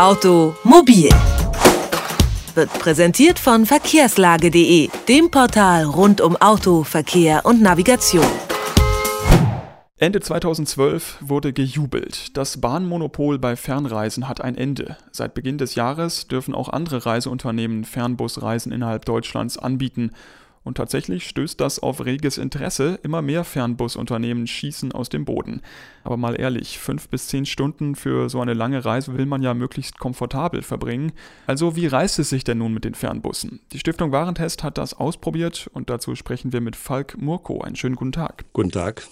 Automobil wird präsentiert von verkehrslage.de, dem Portal rund um Auto, Verkehr und Navigation. Ende 2012 wurde gejubelt. Das Bahnmonopol bei Fernreisen hat ein Ende. Seit Beginn des Jahres dürfen auch andere Reiseunternehmen Fernbusreisen innerhalb Deutschlands anbieten. Und tatsächlich stößt das auf reges Interesse. Immer mehr Fernbusunternehmen schießen aus dem Boden. Aber mal ehrlich, fünf bis zehn Stunden für so eine lange Reise will man ja möglichst komfortabel verbringen. Also wie reißt es sich denn nun mit den Fernbussen? Die Stiftung Warentest hat das ausprobiert und dazu sprechen wir mit Falk Murko. Einen schönen guten Tag. Guten Tag.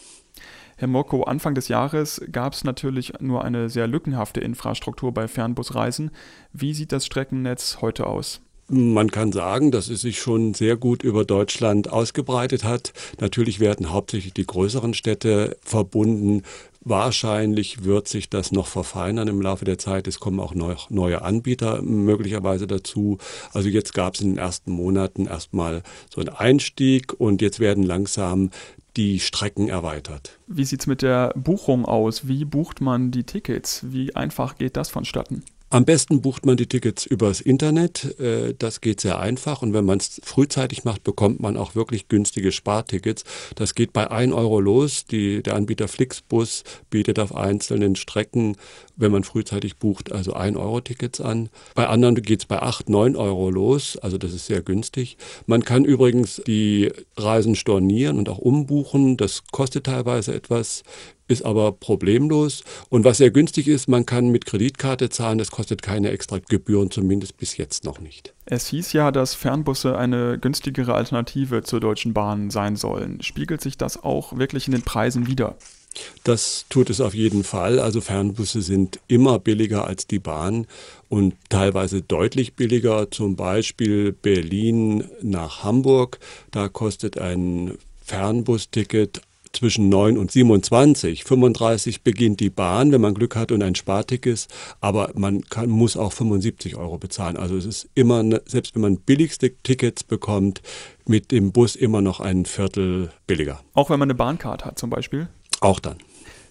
Herr Murko, Anfang des Jahres gab es natürlich nur eine sehr lückenhafte Infrastruktur bei Fernbusreisen. Wie sieht das Streckennetz heute aus? Man kann sagen, dass es sich schon sehr gut über Deutschland ausgebreitet hat. Natürlich werden hauptsächlich die größeren Städte verbunden. Wahrscheinlich wird sich das noch verfeinern im Laufe der Zeit. Es kommen auch neue Anbieter möglicherweise dazu. Also jetzt gab es in den ersten Monaten erstmal so einen Einstieg und jetzt werden langsam die Strecken erweitert. Wie sieht es mit der Buchung aus? Wie bucht man die Tickets? Wie einfach geht das vonstatten? Am besten bucht man die Tickets übers Internet. Äh, das geht sehr einfach. Und wenn man es frühzeitig macht, bekommt man auch wirklich günstige Spartickets. Das geht bei 1 Euro los. Die, der Anbieter Flixbus bietet auf einzelnen Strecken, wenn man frühzeitig bucht, also 1 Euro Tickets an. Bei anderen geht es bei 8, 9 Euro los. Also das ist sehr günstig. Man kann übrigens die Reisen stornieren und auch umbuchen. Das kostet teilweise etwas ist aber problemlos. Und was sehr günstig ist, man kann mit Kreditkarte zahlen, das kostet keine extra Gebühren, zumindest bis jetzt noch nicht. Es hieß ja, dass Fernbusse eine günstigere Alternative zur Deutschen Bahn sein sollen. Spiegelt sich das auch wirklich in den Preisen wider? Das tut es auf jeden Fall. Also Fernbusse sind immer billiger als die Bahn und teilweise deutlich billiger. Zum Beispiel Berlin nach Hamburg. Da kostet ein Fernbusticket zwischen 9 und 27. 35 beginnt die Bahn, wenn man Glück hat und ein Sparticket aber man kann, muss auch 75 Euro bezahlen. Also es ist immer, ne, selbst wenn man billigste Tickets bekommt, mit dem Bus immer noch ein Viertel billiger. Auch wenn man eine Bahncard hat zum Beispiel? Auch dann.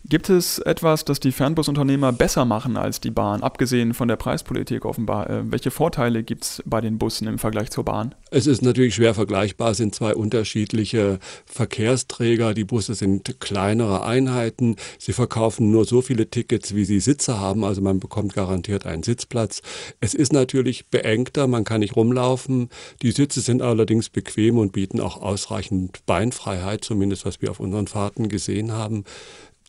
Gibt es etwas, das die Fernbusunternehmer besser machen als die Bahn, abgesehen von der Preispolitik offenbar? Äh, welche Vorteile gibt es bei den Bussen im Vergleich zur Bahn? Es ist natürlich schwer vergleichbar, es sind zwei unterschiedliche Verkehrsträger. Die Busse sind kleinere Einheiten. Sie verkaufen nur so viele Tickets, wie sie Sitze haben. Also man bekommt garantiert einen Sitzplatz. Es ist natürlich beengter, man kann nicht rumlaufen. Die Sitze sind allerdings bequem und bieten auch ausreichend Beinfreiheit, zumindest was wir auf unseren Fahrten gesehen haben.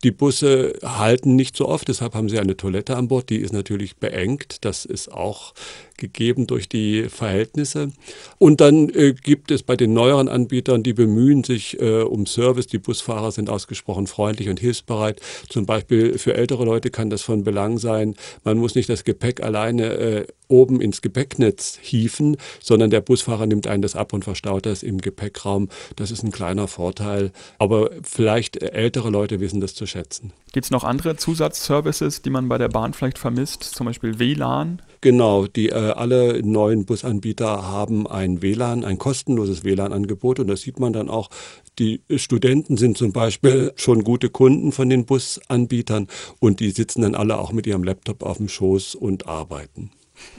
Die Busse halten nicht so oft, deshalb haben sie eine Toilette an Bord. Die ist natürlich beengt. Das ist auch gegeben durch die Verhältnisse. Und dann äh, gibt es bei den neueren Anbietern, die bemühen sich äh, um Service. Die Busfahrer sind ausgesprochen freundlich und hilfsbereit. Zum Beispiel für ältere Leute kann das von Belang sein. Man muss nicht das Gepäck alleine äh, oben ins Gepäcknetz hieven, sondern der Busfahrer nimmt einen das ab und verstaut das im Gepäckraum. Das ist ein kleiner Vorteil. Aber vielleicht ältere Leute wissen das zu schätzen. Gibt es noch andere Zusatzservices, die man bei der Bahn vielleicht vermisst, zum Beispiel WLAN? Genau, die äh, alle neuen Busanbieter haben ein WLAN, ein kostenloses WLAN-Angebot und das sieht man dann auch. Die Studenten sind zum Beispiel schon gute Kunden von den Busanbietern und die sitzen dann alle auch mit ihrem Laptop auf dem Schoß und arbeiten.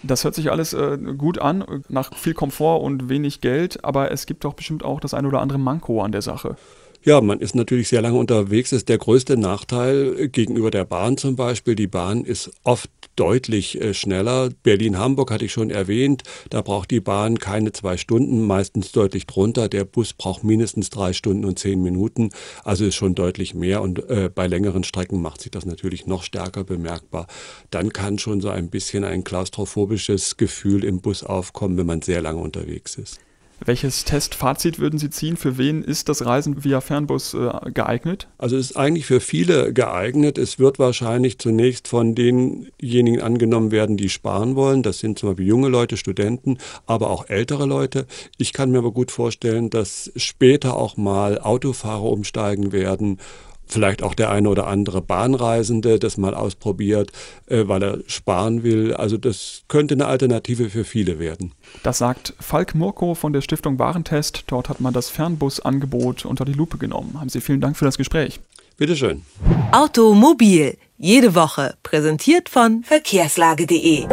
Das hört sich alles äh, gut an, nach viel Komfort und wenig Geld, aber es gibt doch bestimmt auch das ein oder andere Manko an der Sache. Ja, man ist natürlich sehr lange unterwegs. Das ist der größte Nachteil gegenüber der Bahn zum Beispiel. Die Bahn ist oft deutlich äh, schneller. Berlin-Hamburg hatte ich schon erwähnt. Da braucht die Bahn keine zwei Stunden, meistens deutlich drunter. Der Bus braucht mindestens drei Stunden und zehn Minuten. Also ist schon deutlich mehr. Und äh, bei längeren Strecken macht sich das natürlich noch stärker bemerkbar. Dann kann schon so ein bisschen ein klaustrophobisches Gefühl im Bus aufkommen, wenn man sehr lange unterwegs ist. Welches Testfazit würden Sie ziehen? Für wen ist das Reisen via Fernbus äh, geeignet? Also es ist eigentlich für viele geeignet. Es wird wahrscheinlich zunächst von denjenigen angenommen werden, die sparen wollen. Das sind zum Beispiel junge Leute, Studenten, aber auch ältere Leute. Ich kann mir aber gut vorstellen, dass später auch mal Autofahrer umsteigen werden vielleicht auch der eine oder andere Bahnreisende das mal ausprobiert, äh, weil er sparen will. Also das könnte eine Alternative für viele werden. Das sagt Falk Murko von der Stiftung Warentest. Dort hat man das Fernbusangebot unter die Lupe genommen. Haben Sie vielen Dank für das Gespräch. Bitteschön. Automobil, jede Woche, präsentiert von verkehrslage.de.